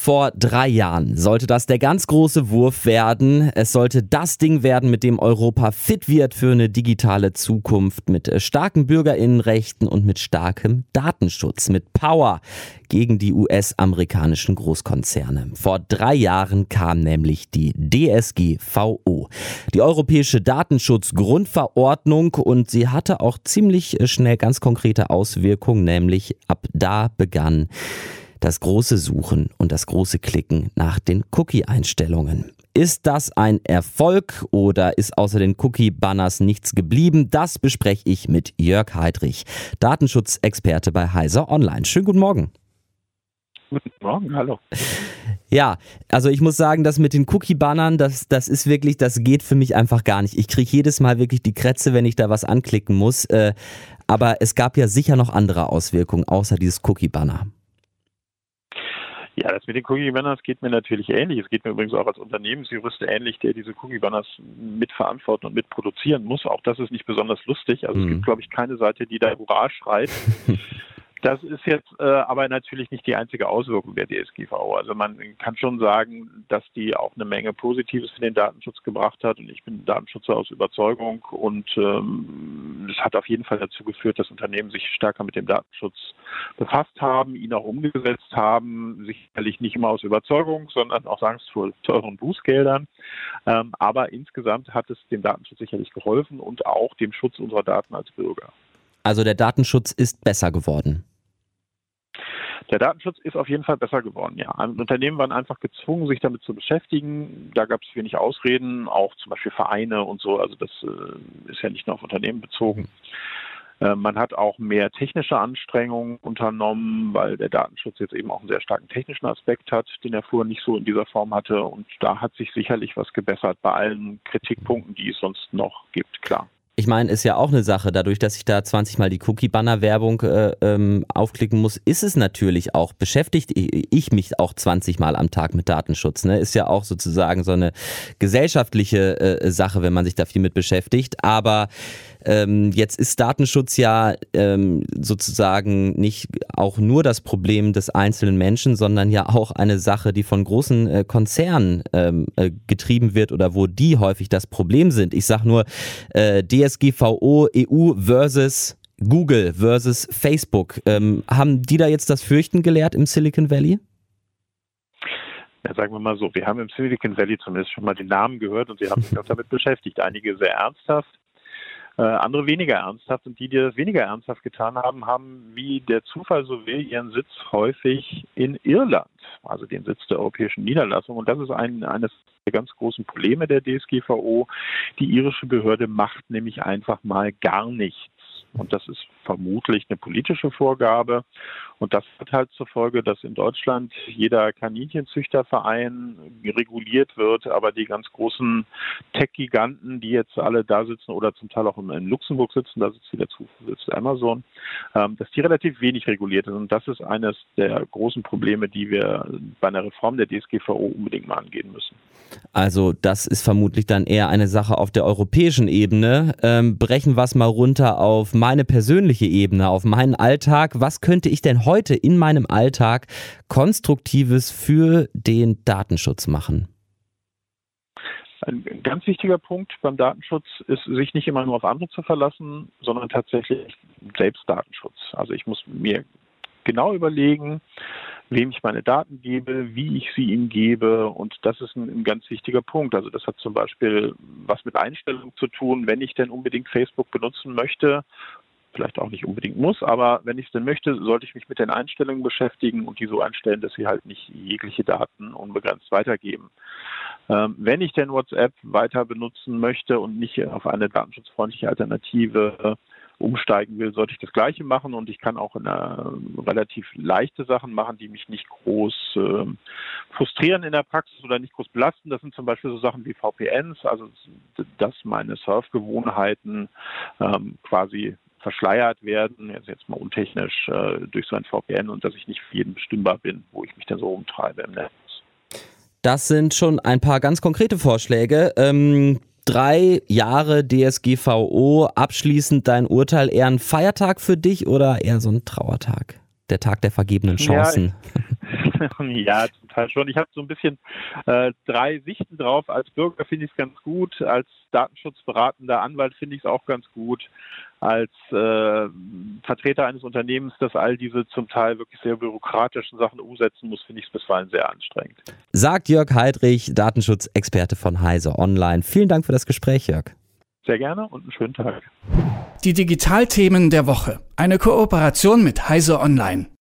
Vor drei Jahren sollte das der ganz große Wurf werden. Es sollte das Ding werden, mit dem Europa fit wird für eine digitale Zukunft mit starken Bürgerinnenrechten und mit starkem Datenschutz, mit Power gegen die US-amerikanischen Großkonzerne. Vor drei Jahren kam nämlich die DSGVO, die Europäische Datenschutzgrundverordnung und sie hatte auch ziemlich schnell ganz konkrete Auswirkungen, nämlich ab da begann das große Suchen und das große Klicken nach den Cookie-Einstellungen. Ist das ein Erfolg oder ist außer den Cookie-Banners nichts geblieben? Das bespreche ich mit Jörg Heidrich, Datenschutzexperte bei Heiser Online. Schönen guten Morgen. Guten Morgen, hallo. Ja, also ich muss sagen, das mit den Cookie-Bannern, das, das ist wirklich, das geht für mich einfach gar nicht. Ich kriege jedes Mal wirklich die Krätze, wenn ich da was anklicken muss. Äh, aber es gab ja sicher noch andere Auswirkungen außer dieses Cookie-Banner. Ja, das mit den Cookie-Banners geht mir natürlich ähnlich. Es geht mir übrigens auch als Unternehmensjurist ähnlich, der diese Cookie-Banners mitverantworten und mitproduzieren muss. Auch das ist nicht besonders lustig. Also mhm. es gibt, glaube ich, keine Seite, die da Hurra schreit. Das ist jetzt äh, aber natürlich nicht die einzige Auswirkung der DSGVO. Also man kann schon sagen, dass die auch eine Menge Positives für den Datenschutz gebracht hat. Und ich bin Datenschützer aus Überzeugung. Und ähm, das hat auf jeden Fall dazu geführt, dass Unternehmen sich stärker mit dem Datenschutz befasst haben, ihn auch umgesetzt haben. Sicherlich nicht immer aus Überzeugung, sondern auch Angst vor teuren Bußgeldern. Ähm, aber insgesamt hat es dem Datenschutz sicherlich geholfen und auch dem Schutz unserer Daten als Bürger. Also der Datenschutz ist besser geworden. Der Datenschutz ist auf jeden Fall besser geworden, ja. Unternehmen waren einfach gezwungen, sich damit zu beschäftigen. Da gab es wenig Ausreden, auch zum Beispiel Vereine und so. Also das äh, ist ja nicht nur auf Unternehmen bezogen. Äh, man hat auch mehr technische Anstrengungen unternommen, weil der Datenschutz jetzt eben auch einen sehr starken technischen Aspekt hat, den er vorher nicht so in dieser Form hatte. Und da hat sich sicherlich was gebessert bei allen Kritikpunkten, die es sonst noch gibt, klar ich meine, ist ja auch eine Sache, dadurch, dass ich da 20 Mal die Cookie-Banner-Werbung äh, ähm, aufklicken muss, ist es natürlich auch, beschäftigt ich mich auch 20 Mal am Tag mit Datenschutz. Ne? Ist ja auch sozusagen so eine gesellschaftliche äh, Sache, wenn man sich da viel mit beschäftigt. Aber ähm, jetzt ist Datenschutz ja ähm, sozusagen nicht auch nur das Problem des einzelnen Menschen, sondern ja auch eine Sache, die von großen äh, Konzernen ähm, äh, getrieben wird oder wo die häufig das Problem sind. Ich sage nur äh, DSGVO EU versus Google versus Facebook. Ähm, haben die da jetzt das Fürchten gelehrt im Silicon Valley? Ja, sagen wir mal so, wir haben im Silicon Valley zumindest schon mal den Namen gehört und sie haben sich auch damit beschäftigt. Einige sehr ernsthaft, äh, andere weniger ernsthaft und die, die das weniger ernsthaft getan haben, haben, wie der Zufall so will, ihren Sitz häufig in Irland, also den Sitz der europäischen Niederlassung. Und das ist ein, eines der ganz großen Probleme der DSGVO. Die irische Behörde macht nämlich einfach mal gar nichts. Und das ist vermutlich eine politische Vorgabe. Und das hat halt zur Folge, dass in Deutschland jeder Kaninchenzüchterverein reguliert wird, aber die ganz großen Tech-Giganten, die jetzt alle da sitzen oder zum Teil auch in Luxemburg sitzen, da sitzt wieder zu, sitzt Amazon, ähm, dass die relativ wenig reguliert sind. Und das ist eines der großen Probleme, die wir bei einer Reform der DSGVO unbedingt mal angehen müssen. Also das ist vermutlich dann eher eine Sache auf der europäischen Ebene. Ähm, brechen wir es mal runter auf meine persönliche Ebene, auf meinen Alltag. Was könnte ich denn heute in meinem Alltag Konstruktives für den Datenschutz machen? Ein ganz wichtiger Punkt beim Datenschutz ist, sich nicht immer nur auf andere zu verlassen, sondern tatsächlich selbst Datenschutz. Also ich muss mir genau überlegen, wem ich meine Daten gebe, wie ich sie ihm gebe. Und das ist ein, ein, ganz wichtiger Punkt. Also das hat zum Beispiel was mit Einstellungen zu tun, wenn ich denn unbedingt Facebook benutzen möchte. Vielleicht auch nicht unbedingt muss, aber wenn ich es denn möchte, sollte ich mich mit den Einstellungen beschäftigen und die so einstellen, dass sie halt nicht jegliche Daten unbegrenzt weitergeben. Ähm, wenn ich denn WhatsApp weiter benutzen möchte und nicht auf eine datenschutzfreundliche Alternative umsteigen will, sollte ich das Gleiche machen und ich kann auch eine relativ leichte Sachen machen, die mich nicht groß äh, frustrieren in der Praxis oder nicht groß belasten. Das sind zum Beispiel so Sachen wie VPNs, also dass meine Surfgewohnheiten ähm, quasi verschleiert werden, jetzt, jetzt mal untechnisch äh, durch so ein VPN und dass ich nicht für jeden bestimmbar bin, wo ich mich da so rumtreibe im Netz. Das sind schon ein paar ganz konkrete Vorschläge. Ähm drei Jahre DSGVO abschließend dein Urteil eher ein Feiertag für dich oder eher so ein Trauertag? Der Tag der vergebenen Chancen. Ja, ja zum Teil schon. Ich habe so ein bisschen äh, drei Sichten drauf. Als Bürger finde ich es ganz gut, als datenschutzberatender Anwalt finde ich es auch ganz gut, als äh, Vertreter eines Unternehmens, das all diese zum Teil wirklich sehr bürokratischen Sachen umsetzen muss, finde ich es bisweilen sehr anstrengend. Sagt Jörg Heidrich, Datenschutzexperte von Heise Online. Vielen Dank für das Gespräch, Jörg. Sehr gerne und einen schönen Tag. Die Digitalthemen der Woche. Eine Kooperation mit Heise Online.